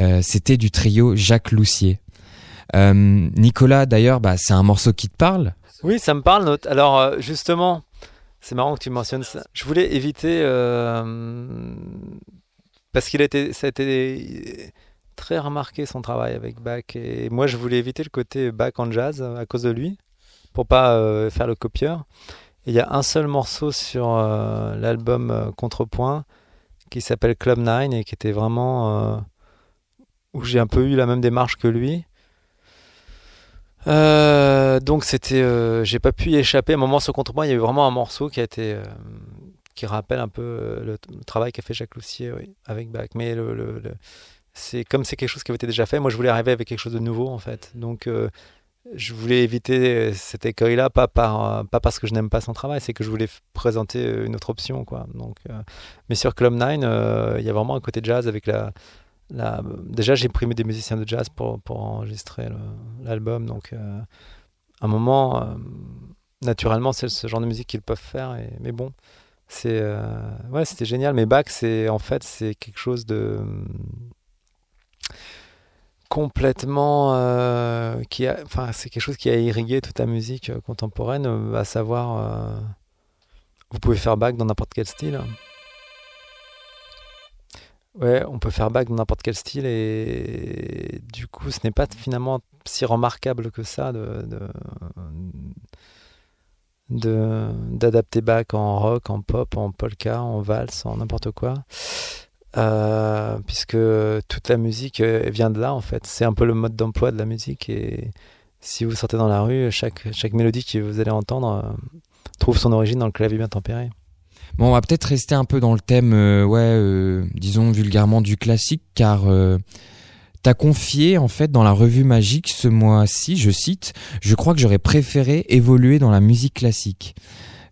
Euh, C'était du trio Jacques Loussier. Nicolas, d'ailleurs, bah, c'est un morceau qui te parle Oui, ça me parle. Alors, justement, c'est marrant que tu mentionnes ça. Je voulais éviter parce qu'il été, ça a été très remarqué son travail avec Bach. Et moi, je voulais éviter le côté Bach en jazz à cause de lui, pour pas euh, faire le copieur. Il y a un seul morceau sur euh, l'album euh, Contrepoint qui s'appelle Club 9 et qui était vraiment euh, où j'ai un peu eu la même démarche que lui. Euh, donc c'était, euh, j'ai pas pu y échapper. À un moment sur Contrepoint, il y a eu vraiment un morceau qui a été euh, qui rappelle un peu euh, le, travail qu'a fait Jacques Loussier oui, avec Bach. Mais le, c'est comme c'est quelque chose qui avait été déjà fait. Moi, je voulais arriver avec quelque chose de nouveau en fait. Donc, euh, je voulais éviter cet écueil-là, pas par euh, pas parce que je n'aime pas son travail, c'est que je voulais présenter euh, une autre option, quoi. Donc, euh, mais sur Club 9, euh, il y a vraiment un côté jazz avec la la. Déjà, j'ai pris des musiciens de jazz pour pour enregistrer l'album. Donc, euh, à un moment, euh, naturellement, c'est ce genre de musique qu'ils peuvent faire. Mais bon, euh, c'était génial. Mais Bach, c'est en fait, c'est quelque chose de complètement euh, qui a, enfin, c'est quelque chose qui a irrigué toute la musique euh, contemporaine, à savoir, vous pouvez faire Bach dans n'importe quel style. Ouais, on peut faire Bach dans n'importe quel style et du coup, ce n'est pas finalement si remarquable que ça de- d'adapter Bach en rock, en pop, en polka, en valse, en n'importe quoi. Euh, puisque toute la musique euh, vient de là en fait. C'est un peu le mode d'emploi de la musique et si vous sortez dans la rue, chaque, chaque mélodie que vous allez entendre euh, trouve son origine dans le clavier bien tempéré. Bon, on va peut-être rester un peu dans le thème, ouais, disons vulgairement du classique, car t'as confié en fait dans la revue Magique ce mois-ci, je cite, je crois que j'aurais préféré évoluer dans la musique classique.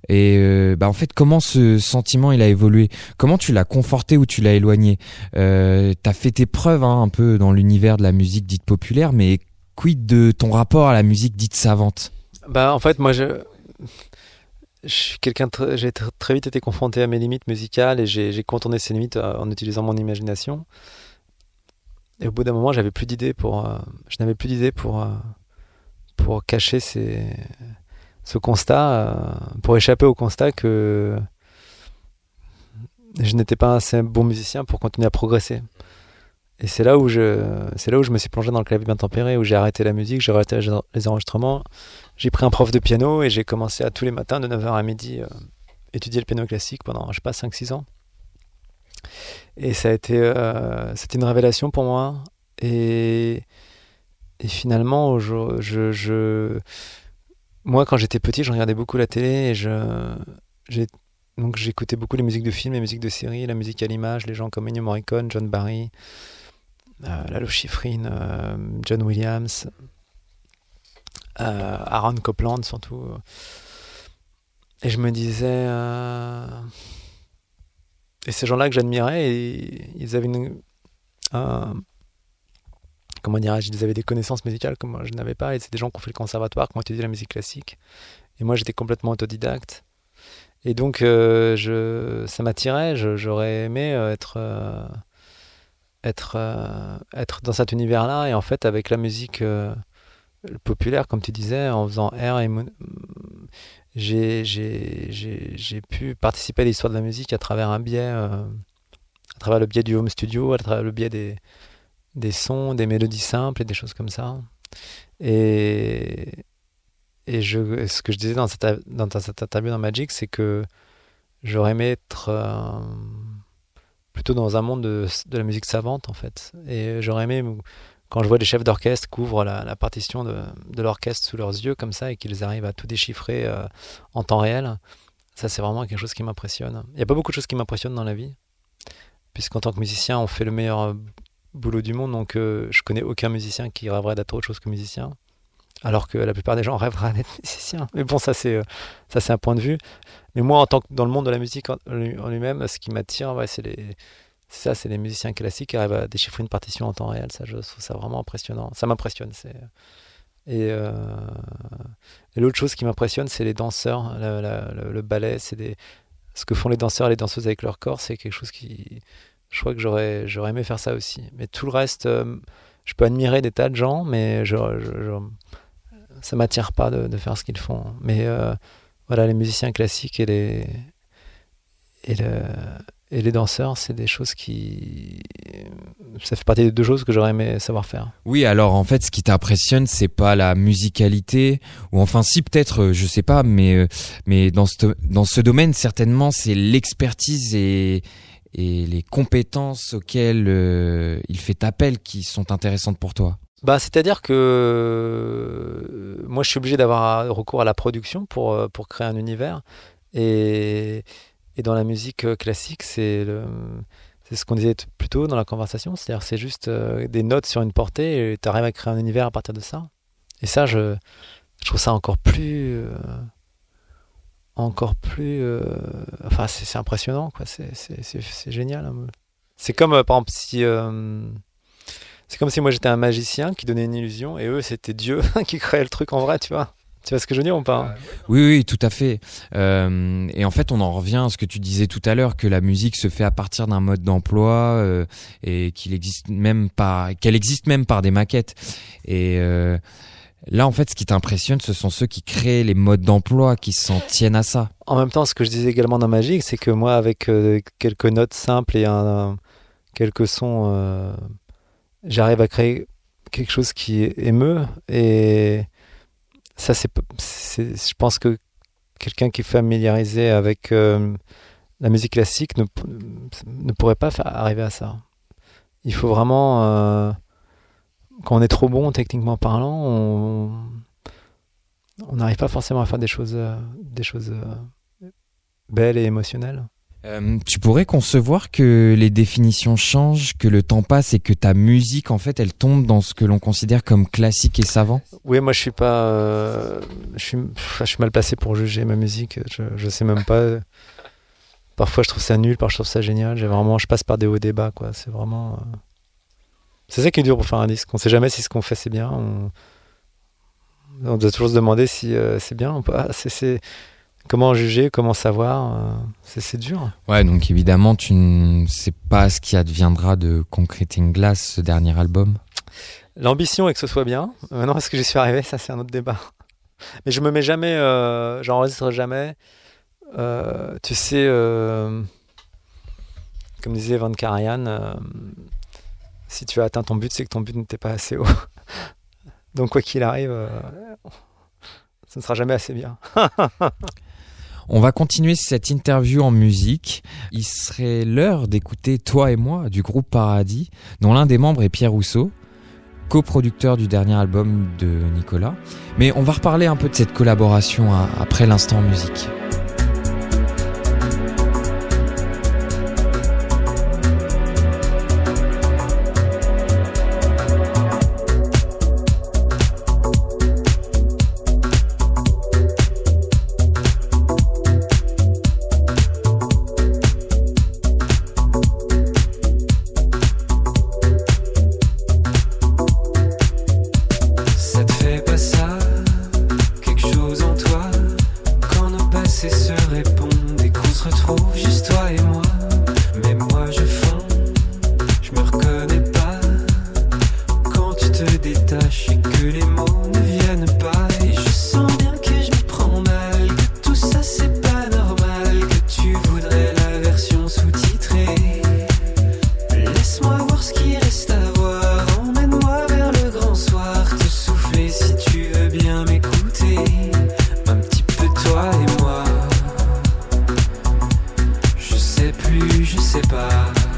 Et euh, bah en fait, comment ce sentiment il a évolué? Comment tu l'as conforté ou tu l'as éloigné? Euh, T'as fait tes preuves hein, un peu dans l'univers de la musique dite populaire, mais quid de ton rapport à la musique dite savante? Bah en fait moi je je suis quelqu'un j'ai tr- très vite été confronté à mes limites musicales et j'ai j'ai contourné ces limites euh, en utilisant mon imagination. Et au bout d'un moment, euh, je n'avais plus d'idées pour euh, pour cacher ce constat euh, pour échapper au constat que je n'étais pas assez bon musicien pour continuer à progresser. Et c'est là où je c'est là où je me suis plongé dans le clavier bien tempéré où j'ai arrêté la musique, j'ai arrêté les enregistrements j'ai pris un prof de piano et j'ai commencé à tous les matins de 9h à midi étudier le piano classique pendant, je sais pas, 5-6 ans. Et ça a été, euh, c'était une révélation pour moi. Et, finalement, moi, quand j'étais petit, je regardais beaucoup la télé et je, donc j'écoutais beaucoup les musiques de films, les musiques de séries, la musique à l'image, les gens comme Ennio Morricone, John Barry, euh, Lalo Schifrin, euh, John Williams, Aaron Copland surtout. Et je me disais. Et ces gens-là que j'admirais, ils avaient une. un- Comment dirais-je Ils avaient des connaissances musicales que moi je n'avais pas. Et c'est des gens qui ont fait le conservatoire, qui ont étudié la musique classique. Et moi j'étais complètement autodidacte. Et donc euh, ça m'attirait. J'aurais aimé euh, être. euh, Être, dans cet univers-là et en fait avec la musique populaire, comme tu disais, en faisant R et j'ai pu participer à l'histoire de la musique à travers un biais, euh, à travers le biais du home studio, à travers le biais des, des sons, des mélodies simples et des choses comme ça. Et, et je, ce que je disais dans cette, dans cette interview dans Magic, c'est que j'aurais aimé être euh, plutôt dans un monde de, de la musique savante, en fait. Et j'aurais aimé quand je vois des chefs d'orchestre qui ouvrent la, partition de, l'orchestre sous leurs yeux comme ça et qu'ils arrivent à tout déchiffrer euh, en temps réel, ça c'est vraiment quelque chose qui m'impressionne. Il n'y a pas beaucoup de choses qui m'impressionnent dans la vie, puisqu'en tant que musicien, on fait le meilleur euh, boulot du monde, donc euh, je connais aucun musicien qui rêverait d'être autre chose que musicien, alors que la plupart des gens rêveraient d'être musicien. Mais bon, ça c'est euh, ça c'est un point de vue. Mais moi, en tant que dans le monde de la musique en, lui-même, ce qui m'attire, c'est les C'est ça, c'est les musiciens classiques qui arrivent à déchiffrer une partition en temps réel. Ça, je trouve ça vraiment impressionnant. Ça m'impressionne. Euh, et l'autre chose qui m'impressionne, c'est les danseurs. Le, le ballet, c'est ce que font les danseurs et les danseuses avec leur corps. C'est quelque chose qui. Je crois que j'aurais, aimé faire ça aussi. Mais tout le reste, euh, je peux admirer des tas de gens, mais je, je, ça m'attire pas de, de, faire ce qu'ils font. Mais euh, voilà, les musiciens classiques et les, et, le, et les danseurs, c'est des choses qui. Ça fait partie des deux choses que j'aurais aimé savoir faire. Oui, alors en fait, ce qui t'impressionne, c'est pas la musicalité, ou enfin, si peut-être, euh, je sais pas, mais, euh, mais dans, ce, dans ce domaine, certainement, c'est l'expertise et, et les compétences auxquelles euh, il fait appel qui sont intéressantes pour toi. Bah, c'est-à-dire que moi, je suis obligé d'avoir recours à la production pour, pour créer un univers. Et, et dans la musique euh, classique, c'est ce qu'on disait plus tôt dans la conversation, c'est-à-dire c'est juste euh, des notes sur une portée et tu arrives à créer un univers à partir de ça. Et ça, je, trouve ça encore plus, euh, encore plus, enfin c'est impressionnant, quoi. C'est génial. Hein. C'est comme si, c'est comme si moi j'étais un magicien qui donnait une illusion et eux c'était Dieu qui créait le truc en vrai, tu vois. Tu vois ce que je veux dire ou pas Oui, oui, tout à fait. Euh, et en fait, on en revient à ce que tu disais tout à l'heure, que la musique se fait à partir d'un mode d'emploi euh, et qu'il existe même pas, qu'elle existe même par des maquettes. Et euh, là, en fait, ce qui t'impressionne, ce sont ceux qui créent les modes d'emploi, qui s'en tiennent à ça. En même temps, ce que je disais également dans Magique, c'est que moi, avec quelques notes simples et un, quelques sons, j'arrive à créer quelque chose qui émeut et ça, c'est, je pense que quelqu'un qui est familiarisé avec euh, la musique classique ne, ne pourrait pas arriver à ça. Il faut vraiment, euh, quand on est trop bon techniquement parlant, on n'arrive pas forcément à faire des choses, euh, des choses belles et émotionnelles. Euh, tu pourrais concevoir que les définitions changent, que le temps passe et que ta musique, en fait, elle tombe dans ce que l'on considère comme classique et savant? Oui, moi, je suis pas. Euh, je, suis, je suis mal placé pour juger ma musique. Je, je sais même pas. Parfois, je trouve ça nul, parfois, je trouve ça génial. J'ai vraiment, je passe par des hauts débats, quoi. C'est vraiment. Euh, c'est ça qui est dur pour faire un disque. On sait jamais si ce qu'on fait c'est bien. On, on doit toujours se demander si c'est bien ou pas. C'est comment juger, comment savoir, euh, c'est dur. Ouais, donc évidemment, tu ne sais pas ce qui adviendra de Concreting Glass, ce dernier album. L'ambition est que ce soit bien. Maintenant, est-ce que j'y suis arrivé Ça, c'est un autre débat. Mais je me mets jamais, euh, j'enregistre jamais. Euh, tu sais, comme disait Van Karajan, si tu as atteint ton but, c'est que ton but n'était pas assez haut. Donc, quoi qu'il arrive, ce ne sera jamais assez bien. On va continuer cette interview en musique. Il serait l'heure d'écouter Toi et moi du groupe Paradis, dont l'un des membres est Pierre Rousseau, coproducteur du dernier album de Nicolas. Mais on va reparler un peu de cette collaboration après l'instant musique. sais plus, je sais pas.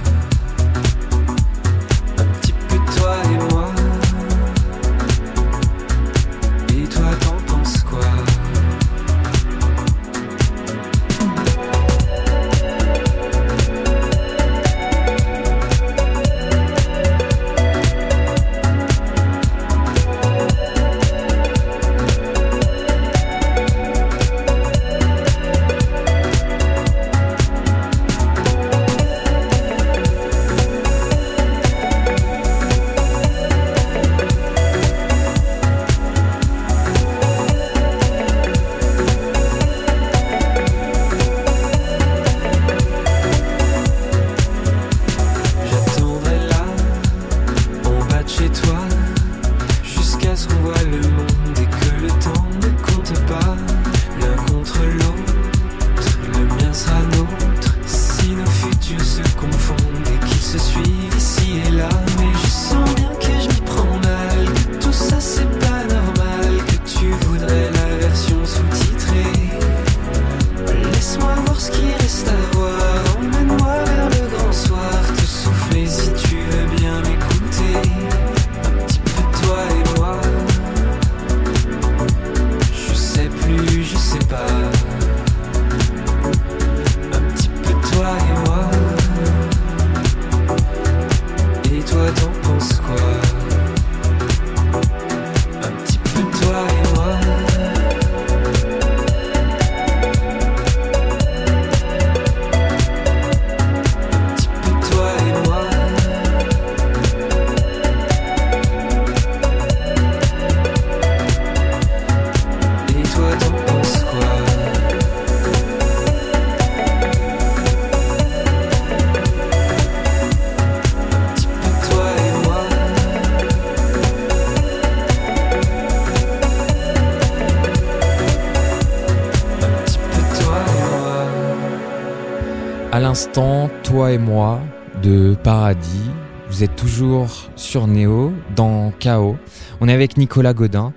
Toi et moi, de Paradis, vous êtes toujours sur Néo, dans Chaos. On est avec Nicolas Godin.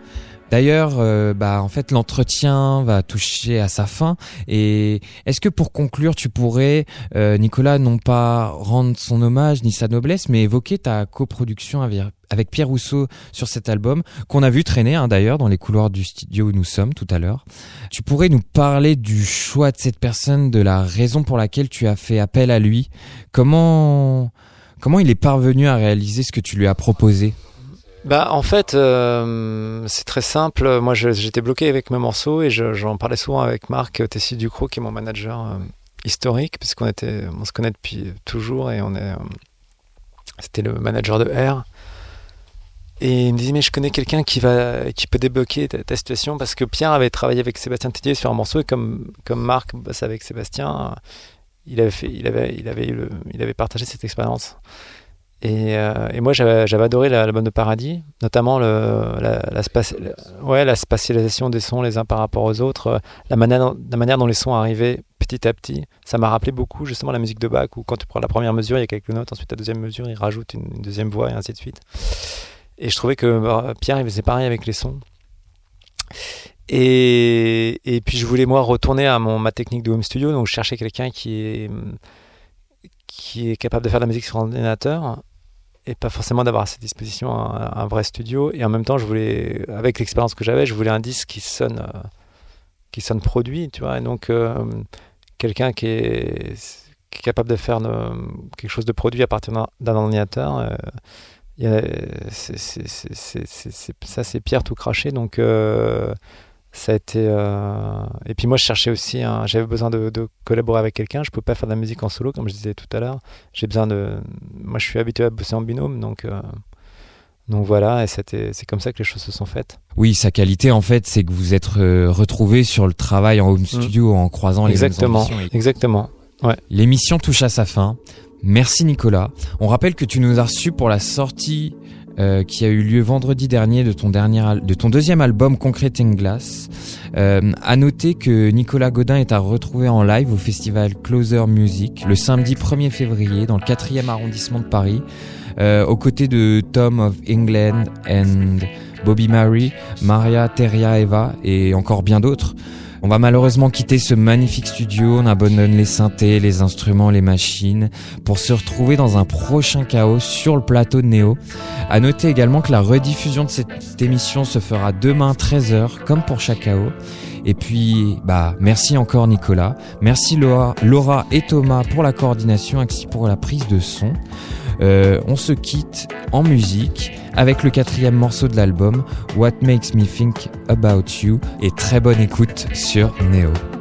D'ailleurs, euh, bah en fait l'entretien va toucher à sa fin. Et est-ce que pour conclure, tu pourrais, euh, Nicolas, non pas rendre son hommage ni sa noblesse, mais évoquer ta coproduction avec, Pierre Rousseau sur cet album qu'on a vu traîner hein, d'ailleurs dans les couloirs du studio où nous sommes tout à l'heure. Tu pourrais nous parler du choix de cette personne, de la raison pour laquelle tu as fait appel à lui. Comment comment il est parvenu à réaliser ce que tu lui as proposé? Bah, en fait, euh, c'est très simple. Moi, j'étais bloqué avec mes morceaux et j'en parlais souvent avec Marc Tessie Ducrot, qui est mon manager euh, historique, puisqu'on était, on se connaît depuis toujours et on est, euh, c'était le manager de R. Et il me disait, mais je connais quelqu'un qui va, qui peut débloquer ta, situation parce que Pierre avait travaillé avec Sébastien Tétier sur un morceau et comme, comme Marc bosse avec Sébastien, il avait fait, il avait, il avait, il avait partagé cette expérience. Et, euh, et, moi, j'avais adoré l'album de Paradis, notamment la, la, ouais, la spatialisation des sons les uns par rapport aux autres, la manière, la manière dont les sons arrivaient petit à petit. Ça m'a rappelé beaucoup justement la musique de Bach, où quand tu prends la première mesure, il y a quelques notes, ensuite la deuxième mesure, il rajoute une, deuxième voix, et ainsi de suite. Et je trouvais que bah, Pierre, il faisait pareil avec les sons. Et, et, puis je voulais moi retourner à mon, ma technique de home studio, donc je cherchais quelqu'un qui est qui est capable de faire de la musique sur ordinateur et pas forcément d'avoir à sa disposition un, vrai studio. Et en même temps, je voulais, avec l'expérience que j'avais, je voulais un disque qui sonne, euh, qui sonne produit, tu vois. Et donc, euh, quelqu'un qui est, capable de faire quelque chose de produit à partir d'un ordinateur. Euh, ça, c'est Pierre tout craché. Donc, ça a été euh, et puis moi je cherchais aussi j'avais besoin de, collaborer avec quelqu'un. Je peux pas faire de la musique en solo comme je disais tout à l'heure. J'ai besoin de moi je suis habitué à bosser en binôme donc euh, donc voilà et c'était c'est comme ça que les choses se sont faites. Oui sa qualité en fait c'est que vous êtes euh, retrouvé sur le travail en home mm. studio en croisant les exactement. exactement. Ouais. L'émission touche à sa fin. Merci Nicolas. On rappelle que tu nous as reçus pour la sortie euh, qui a eu lieu vendredi dernier de ton, dernier de ton deuxième album Concreting Glass. Euh, à noter que Nicolas Godin est à retrouver en live au festival Closer Music le samedi 1er février dans le 4e arrondissement de Paris, euh, aux côtés de Tom of England and Bobby Mary, Maria Teria Eva et encore bien d'autres. On va malheureusement quitter ce magnifique studio, on abandonne les synthés, les instruments, les machines, pour se retrouver dans un prochain chaos sur le plateau de Néo. À noter également que la rediffusion de cette émission se fera demain 13h, comme pour chaque chaos. Et puis, bah, merci encore Nicolas. Merci Laura, Laura et Thomas pour la coordination ainsi pour la prise de son. Euh, on se quitte en musique avec le quatrième morceau de l'album, What Makes Me Think About You, et très bonne écoute sur Neo.